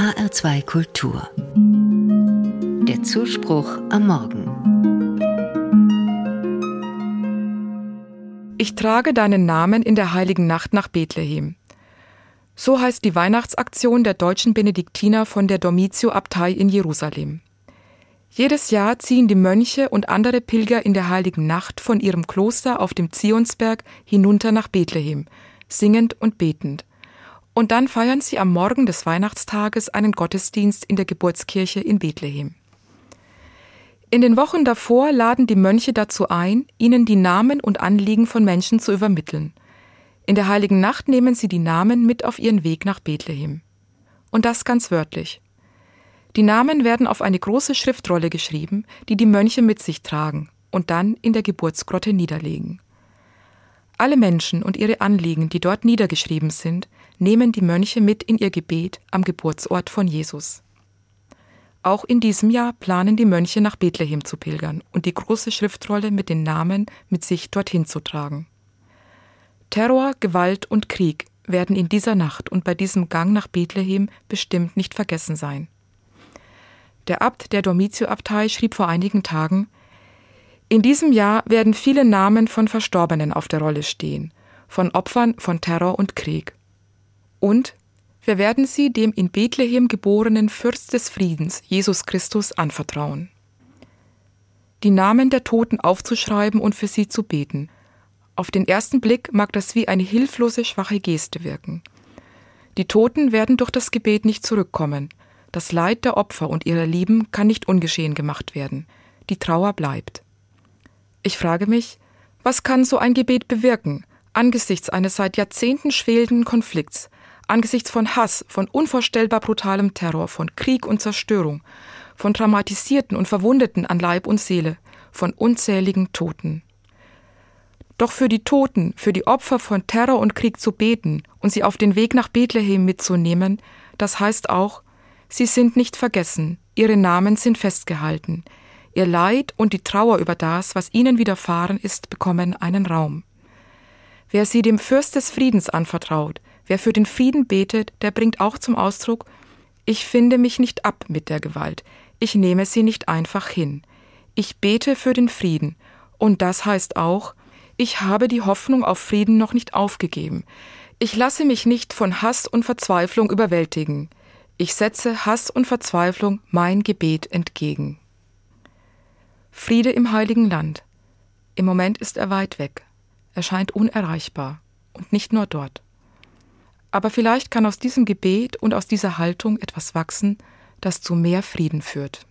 HR2 Kultur. Der Zuspruch am Morgen. Ich trage deinen Namen in der heiligen Nacht nach Bethlehem. So heißt die Weihnachtsaktion der deutschen Benediktiner von der Domitio-Abtei in Jerusalem. Jedes Jahr ziehen die Mönche und andere Pilger in der heiligen Nacht von ihrem Kloster auf dem Zionsberg hinunter nach Bethlehem, singend und betend. Und dann feiern sie am Morgen des Weihnachtstages einen Gottesdienst in der Geburtskirche in Bethlehem. In den Wochen davor laden die Mönche dazu ein, ihnen die Namen und Anliegen von Menschen zu übermitteln. In der heiligen Nacht nehmen sie die Namen mit auf ihren Weg nach Bethlehem. Und das ganz wörtlich. Die Namen werden auf eine große Schriftrolle geschrieben, die die Mönche mit sich tragen und dann in der Geburtsgrotte niederlegen. Alle Menschen und ihre Anliegen, die dort niedergeschrieben sind, nehmen die Mönche mit in ihr Gebet am Geburtsort von Jesus. Auch in diesem Jahr planen die Mönche nach Bethlehem zu pilgern und die große Schriftrolle mit den Namen mit sich dorthin zu tragen. Terror, Gewalt und Krieg werden in dieser Nacht und bei diesem Gang nach Bethlehem bestimmt nicht vergessen sein. Der Abt der Domitio-Abtei schrieb vor einigen Tagen, in diesem Jahr werden viele Namen von Verstorbenen auf der Rolle stehen, von Opfern von Terror und Krieg. Und wir werden sie dem in Bethlehem geborenen Fürst des Friedens, Jesus Christus, anvertrauen. Die Namen der Toten aufzuschreiben und für sie zu beten. Auf den ersten Blick mag das wie eine hilflose, schwache Geste wirken. Die Toten werden durch das Gebet nicht zurückkommen, das Leid der Opfer und ihrer Lieben kann nicht ungeschehen gemacht werden. Die Trauer bleibt. Ich frage mich, was kann so ein Gebet bewirken, angesichts eines seit Jahrzehnten schwelenden Konflikts, angesichts von Hass, von unvorstellbar brutalem Terror, von Krieg und Zerstörung, von traumatisierten und Verwundeten an Leib und Seele, von unzähligen Toten. Doch für die Toten, für die Opfer von Terror und Krieg zu beten und sie auf den Weg nach Bethlehem mitzunehmen, das heißt auch, Sie sind nicht vergessen, ihre Namen sind festgehalten. Ihr Leid und die Trauer über das, was ihnen widerfahren ist, bekommen einen Raum. Wer sie dem Fürst des Friedens anvertraut, wer für den Frieden betet, der bringt auch zum Ausdruck, ich finde mich nicht ab mit der Gewalt, ich nehme sie nicht einfach hin. Ich bete für den Frieden, und das heißt auch, ich habe die Hoffnung auf Frieden noch nicht aufgegeben. Ich lasse mich nicht von Hass und Verzweiflung überwältigen. Ich setze Hass und Verzweiflung mein Gebet entgegen. Friede im heiligen Land. Im Moment ist er weit weg. Er scheint unerreichbar. Und nicht nur dort. Aber vielleicht kann aus diesem Gebet und aus dieser Haltung etwas wachsen, das zu mehr Frieden führt.